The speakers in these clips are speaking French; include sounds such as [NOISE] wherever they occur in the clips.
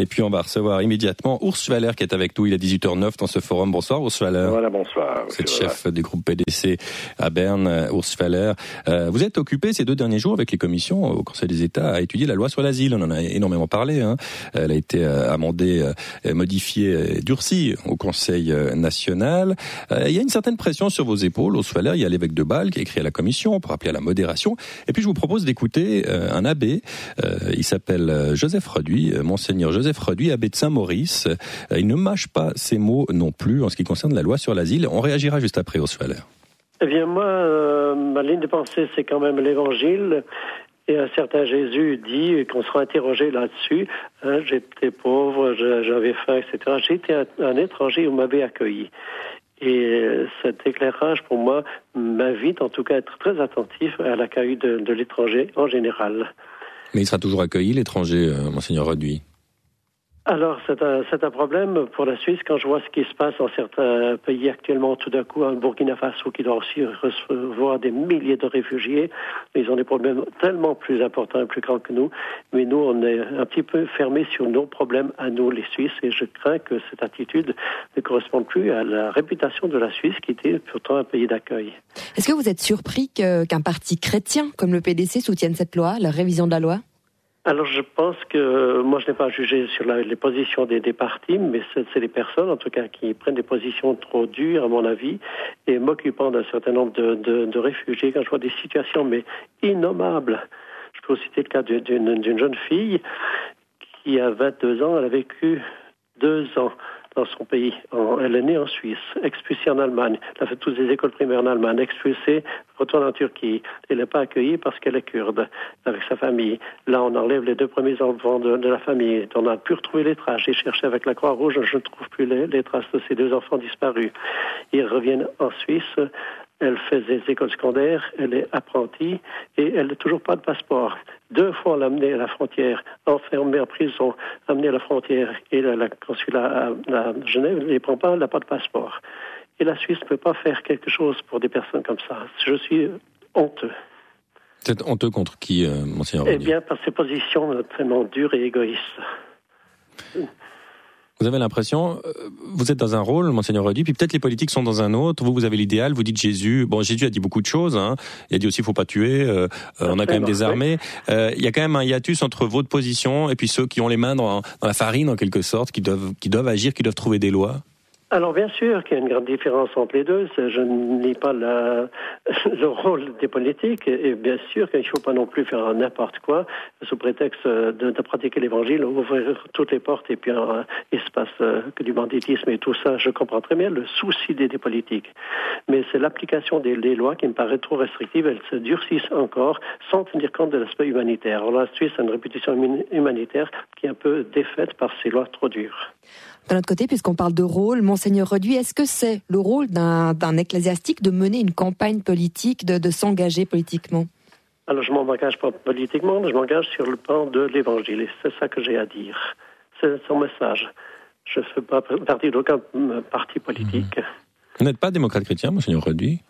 Et puis on va recevoir immédiatement Urs Schwaller qui est avec nous. Il est 18h09 dans ce forum. Bonsoir Urs Schwaller. Voilà, bonsoir. Vous êtes chef du groupe PDC à Berne, Urs Schwaller. Euh, vous êtes occupé ces deux derniers jours avec les commissions au Conseil des États à étudier la loi sur l'asile. On en a énormément parlé. Hein. Elle a été euh, amendée, euh, modifiée, durcie au Conseil national. Il y a une certaine pression sur vos épaules. Urs Schwaller, il y a l'évêque de Bâle qui a écrit à la commission pour appeler à la modération. Et puis je vous propose d'écouter un abbé. il s'appelle Joseph Reduit, Monseigneur Joseph Joseph Reduit, abbé de Saint-Maurice. Euh, il ne mâche pas ses mots non plus en ce qui concerne la loi sur l'asile. On réagira juste après, Oswaller. Eh bien, moi, euh, ma ligne de pensée, c'est quand même l'évangile. Et un certain Jésus dit qu'on sera interrogé là-dessus. Hein, j'étais pauvre, j'avais faim, etc. J'étais un, étranger, on m'avait accueilli. Et euh, cet éclairage, pour moi, m'invite en tout cas à être très attentif à l'accueil de, l'étranger en général. Mais il sera toujours accueilli, l'étranger, Monseigneur Reduit? Alors, c'est un, un, problème pour la Suisse quand je vois ce qui se passe dans certains pays actuellement. Tout d'un coup, un Burkina Faso qui doit aussi recevoir des milliers de réfugiés. Ils ont des problèmes tellement plus importants et plus grands que nous. Mais nous, on est un petit peu fermés sur nos problèmes à nous, les Suisses. Et je crains que cette attitude ne corresponde plus à la réputation de la Suisse, qui était pourtant un pays d'accueil. Est-ce que vous êtes surpris qu'un parti chrétien comme le PDC soutienne cette loi, la révision de la loi? Alors je pense que moi je n'ai pas jugé sur les positions des, des partis, mais c'est les personnes en tout cas qui prennent des positions trop dures à mon avis et m'occupant d'un certain nombre de, de, réfugiés quand je vois des situations mais innommables. Je peux citer le cas d'une jeune fille qui a 22 ans, elle a vécu deux ans dans son pays. elle est née en Suisse, expulsée en Allemagne. Elle a fait toutes les écoles primaires en Allemagne, expulsée, retourne en Turquie. Elle n'est pas accueillie parce qu'elle est kurde, avec sa famille. Là, on enlève les deux premiers enfants de, la famille. On a pu retrouver les traces. J'ai cherché avec la Croix-Rouge, je ne trouve plus les, les traces de ces deux enfants disparus. Ils reviennent en Suisse elle fait des écoles secondaires, elle est apprentie et elle n'a toujours pas de passeport. Deux fois, on l'a amenée à la frontière, enfermée en prison, amenée à la frontière et la, consulat à, Genève ne les prend pas, elle n'a pas de passeport. Et la Suisse ne peut pas faire quelque chose pour des personnes comme ça. Je suis honteux. C'est honteux contre qui, euh, Monseigneur Eh bien, par ses positions tellement dures et égoïstes. Vous avez l'impression, euh, vous êtes dans un rôle, monseigneur Rodi, puis peut-être les politiques sont dans un autre. Vous, vous avez l'idéal. Vous dites Jésus. Bon, Jésus a dit beaucoup de choses. Hein. Il a dit aussi, faut pas tuer. Euh, euh, on a quand même des armées. il y a quand même un hiatus entre votre position et puis ceux qui ont les mains dans, dans la farine, en quelque sorte, qui doivent, qui doivent agir, qui doivent trouver des lois. Alors bien sûr qu'il y a une grande différence entre les deux. Je ne lis pas [LAUGHS] le rôle des politiques et bien sûr qu'il ne faut pas non plus faire n'importe quoi sous prétexte de, de pratiquer l'évangile, ouvrir toutes les portes et puis euh, se passe euh, que du banditisme et tout ça. Je comprends très bien le souci des, des politiques, mais c'est l'application des, lois qui me paraît trop restrictive. Elles se durcissent encore sans tenir compte de l'aspect humanitaire. Alors la Suisse a une réputation humanitaire qui est un peu défaite par ces lois trop dures. D'un autre côté, puisqu'on parle de rôle, Monseigneur Reduit, est-ce que c'est le rôle d'un ecclésiastique de mener une campagne politique, de, s'engager politiquement? Alors, je ne m'engage pas politiquement, je m'engage sur le plan de l'Évangile. Et c'est ça que j'ai à dire. C'est son message. Je ne fais pas partie d'aucun parti politique. Vous n'êtes pas démocrate chrétien, Monseigneur Reduit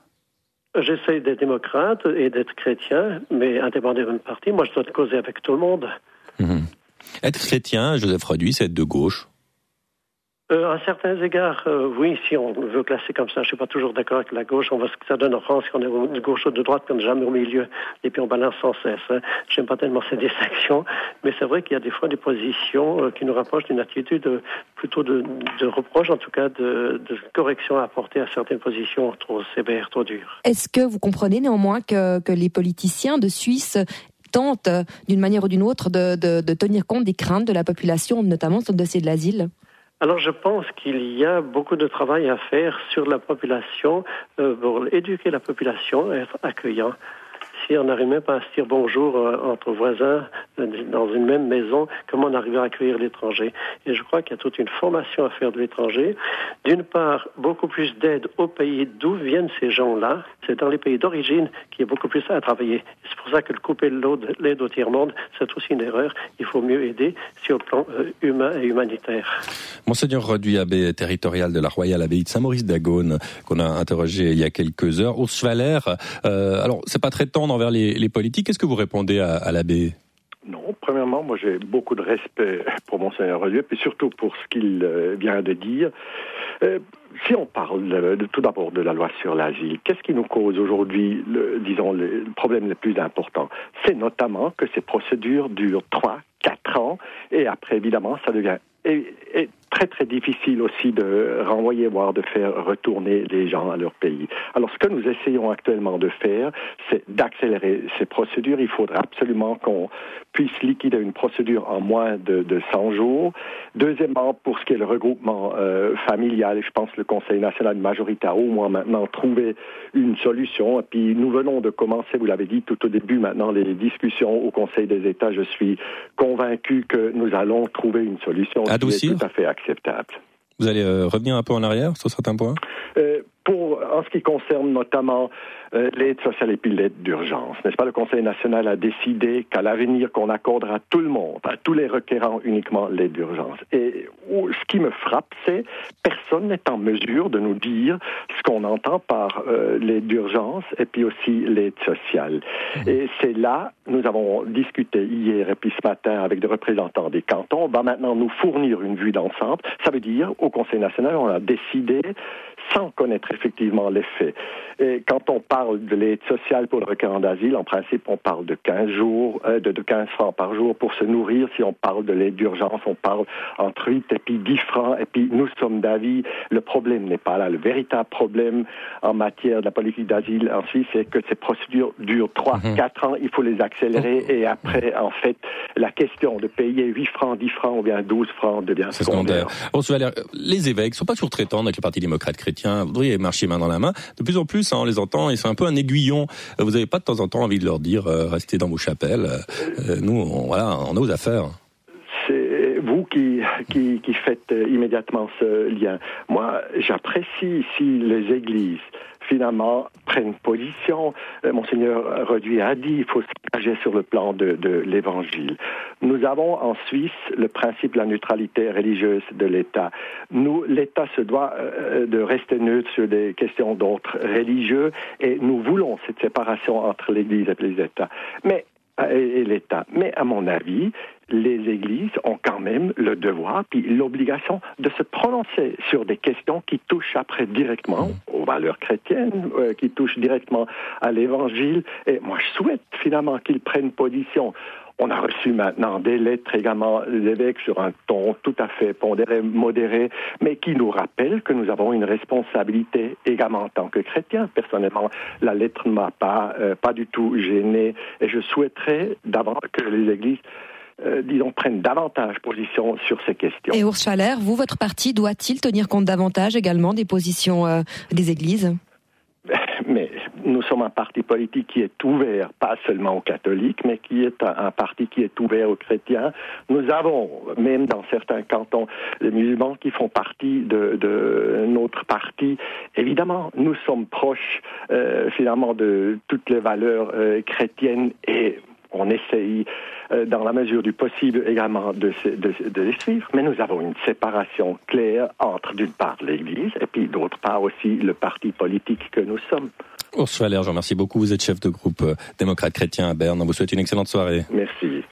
J'essaie d'être démocrate et d'être chrétien, mais indépendamment de parti, moi je dois causer avec tout le monde. Mhm. Être chrétien, Joseph Reduit, c'est être de gauche euh, à certains égards, euh, oui, si on veut classer comme ça, je ne suis pas toujours d'accord avec la gauche. On voit ce que ça donne en France, qu'on est de gauche ou de droite, comme jamais au milieu, et puis on balance sans cesse. Hein. J'aime pas tellement ces distinctions, mais c'est vrai qu'il y a des fois des positions euh, qui nous rapprochent d'une attitude euh, plutôt de, de, reproche, en tout cas de, de, correction à apporter à certaines positions trop sévères, trop dures. Est-ce que vous comprenez néanmoins que, que les politiciens de Suisse tentent, d'une manière ou d'une autre, de, de tenir compte des craintes de la population, notamment sur le dossier de l'asile? Alors je pense qu'il y a beaucoup de travail à faire sur la population euh, pour éduquer la population, être accueillant. Si on n'arrive même pas à se dire bonjour euh, entre voisins dans une même maison, comment on arrive à accueillir l'étranger Et je crois qu'il y a toute une formation à faire de l'étranger. D'une part, beaucoup plus d'aide au pays d'où viennent ces gens-là. C'est dans les pays d'origine qu'il y a beaucoup plus à travailler. C'est pour ça que le couper l'aide au tiers-monde, c'est aussi une erreur. Il faut mieux aider sur le plan euh, humain et humanitaire. Monseigneur Reduit, abbé territorial de la Royale Abbaye de Saint-Maurice d'Agone, qu'on a interrogé il y a quelques heures. Urs Schwaller, euh, alors c'est pas très tendre envers les, les politiques. Qu'est-ce que vous répondez à, à l'abbé? Non, premièrement, moi j'ai beaucoup de respect pour Monseigneur Redieu, puis surtout pour ce qu'il euh, vient de dire. Euh, si on parle tout d'abord de la loi sur l'asile, qu'est-ce qui nous cause aujourd'hui, disons, le problème le plus important? C'est notamment que ces procédures durent trois, quatre ans, et après, évidemment, ça devient très très difficile aussi de renvoyer, voire de faire retourner les gens à leur pays. Alors ce que nous essayons actuellement de faire, c'est d'accélérer ces procédures. Il faudra absolument qu'on puisse liquider une procédure en moins de, de 100 jours. Deuxièmement, pour ce qui est le regroupement euh, familial, je pense que le Conseil national de majorité a au moins maintenant trouvé une solution. Et puis nous venons de commencer, vous l'avez dit tout au début, maintenant les discussions au Conseil des États. Je suis convaincu que nous allons trouver une solution qui est tout à fait acceptable. Vous allez euh, revenir un peu en arrière sur certains points? Euh, pour, en ce qui concerne notamment euh, l'aide sociale et puis l'aide d'urgence. N'est-ce pas, le Conseil national a décidé qu'à l'avenir, qu'on accordera à tout le monde, à tous les requérants uniquement l'aide d'urgence. Et ce qui me frappe, c'est personne n'est en mesure de nous dire ce qu'on entend par euh, l'aide d'urgence et puis aussi l'aide sociale. Mmh. Et c'est là, nous avons discuté hier et puis ce matin avec des représentants des cantons, on va maintenant nous fournir une vue d'ensemble. Ça veut dire, au Conseil national, on a décidé sans connaître effectivement les faits. Et quand on parle de l'aide sociale pour le requérant d'asile, en principe, on parle de 15 jours, euh, de, 15 francs par jour pour se nourrir. Si on parle de l'aide d'urgence, on parle entre 8 et puis 10 francs. Et puis, nous sommes d'avis, le problème n'est pas là. Le véritable problème en matière de la politique d'asile en Suisse, c'est que ces procédures durent 3, 4 mhm. ans. Il faut les accélérer. Et après, en fait, la question de payer 8 francs, 10 francs ou bien 12 francs devient secondaire. secondaire. les évêques sont pas toujours traitants avec le Parti démocrate chrétien. Vous devriez marcher main dans la main. De plus en plus, on les entend, et c'est un peu un aiguillon. Vous n'avez pas de temps en temps envie de leur dire, euh, restez dans vos chapelles. Euh, nous, on, voilà, on a aux affaires. C'est vous qui, qui, qui faites euh, immédiatement ce lien. Moi, j'apprécie ici les églises finalement prennent position. Euh, Monseigneur Reduit a dit qu'il faut s'engager sur le plan de, l'Évangile. Nous avons en Suisse le principe de la neutralité religieuse de l'État. Nous, l'État se doit euh, de rester neutre sur des questions d'autres religieux et nous voulons cette séparation entre l'Église et les. Mais et l'État. Mais à mon avis, les églises ont quand même le devoir puis l'obligation de se prononcer sur des questions qui touchent après directement aux valeurs chrétiennes, euh, qui touchent directement à l'Évangile. Et moi, je souhaite finalement qu'ils prennent position. On a reçu maintenant des lettres également des évêques sur un ton tout à fait pondéré, modéré, mais qui nous rappellent que nous avons une responsabilité également en tant que chrétiens. Personnellement, la lettre ne m'a pas, euh, pas du tout gêné et je souhaiterais d'abord que les églises euh, disons, prennent davantage position sur ces questions. Et Urs Schaller, vous, votre parti doit-il tenir compte davantage également des positions euh, des églises? [LAUGHS] Mais nous sommes un parti politique qui est ouvert, pas seulement aux catholiques, mais qui est un, parti qui est ouvert aux chrétiens. Nous avons, même dans certains cantons, les musulmans qui font partie de, notre parti. Évidemment, nous sommes proches euh, finalement de toutes les valeurs chrétiennes et on essaye, euh, dans la mesure du possible, également de, de, les suivre, mais nous avons une séparation claire entre, d'une part, l'Église et puis, d'autre part, aussi le parti politique que nous sommes. Ursula je vous remercie beaucoup. Vous êtes chef de groupe euh, démocrate chrétien à Berne. On vous souhaite une excellente soirée. Merci.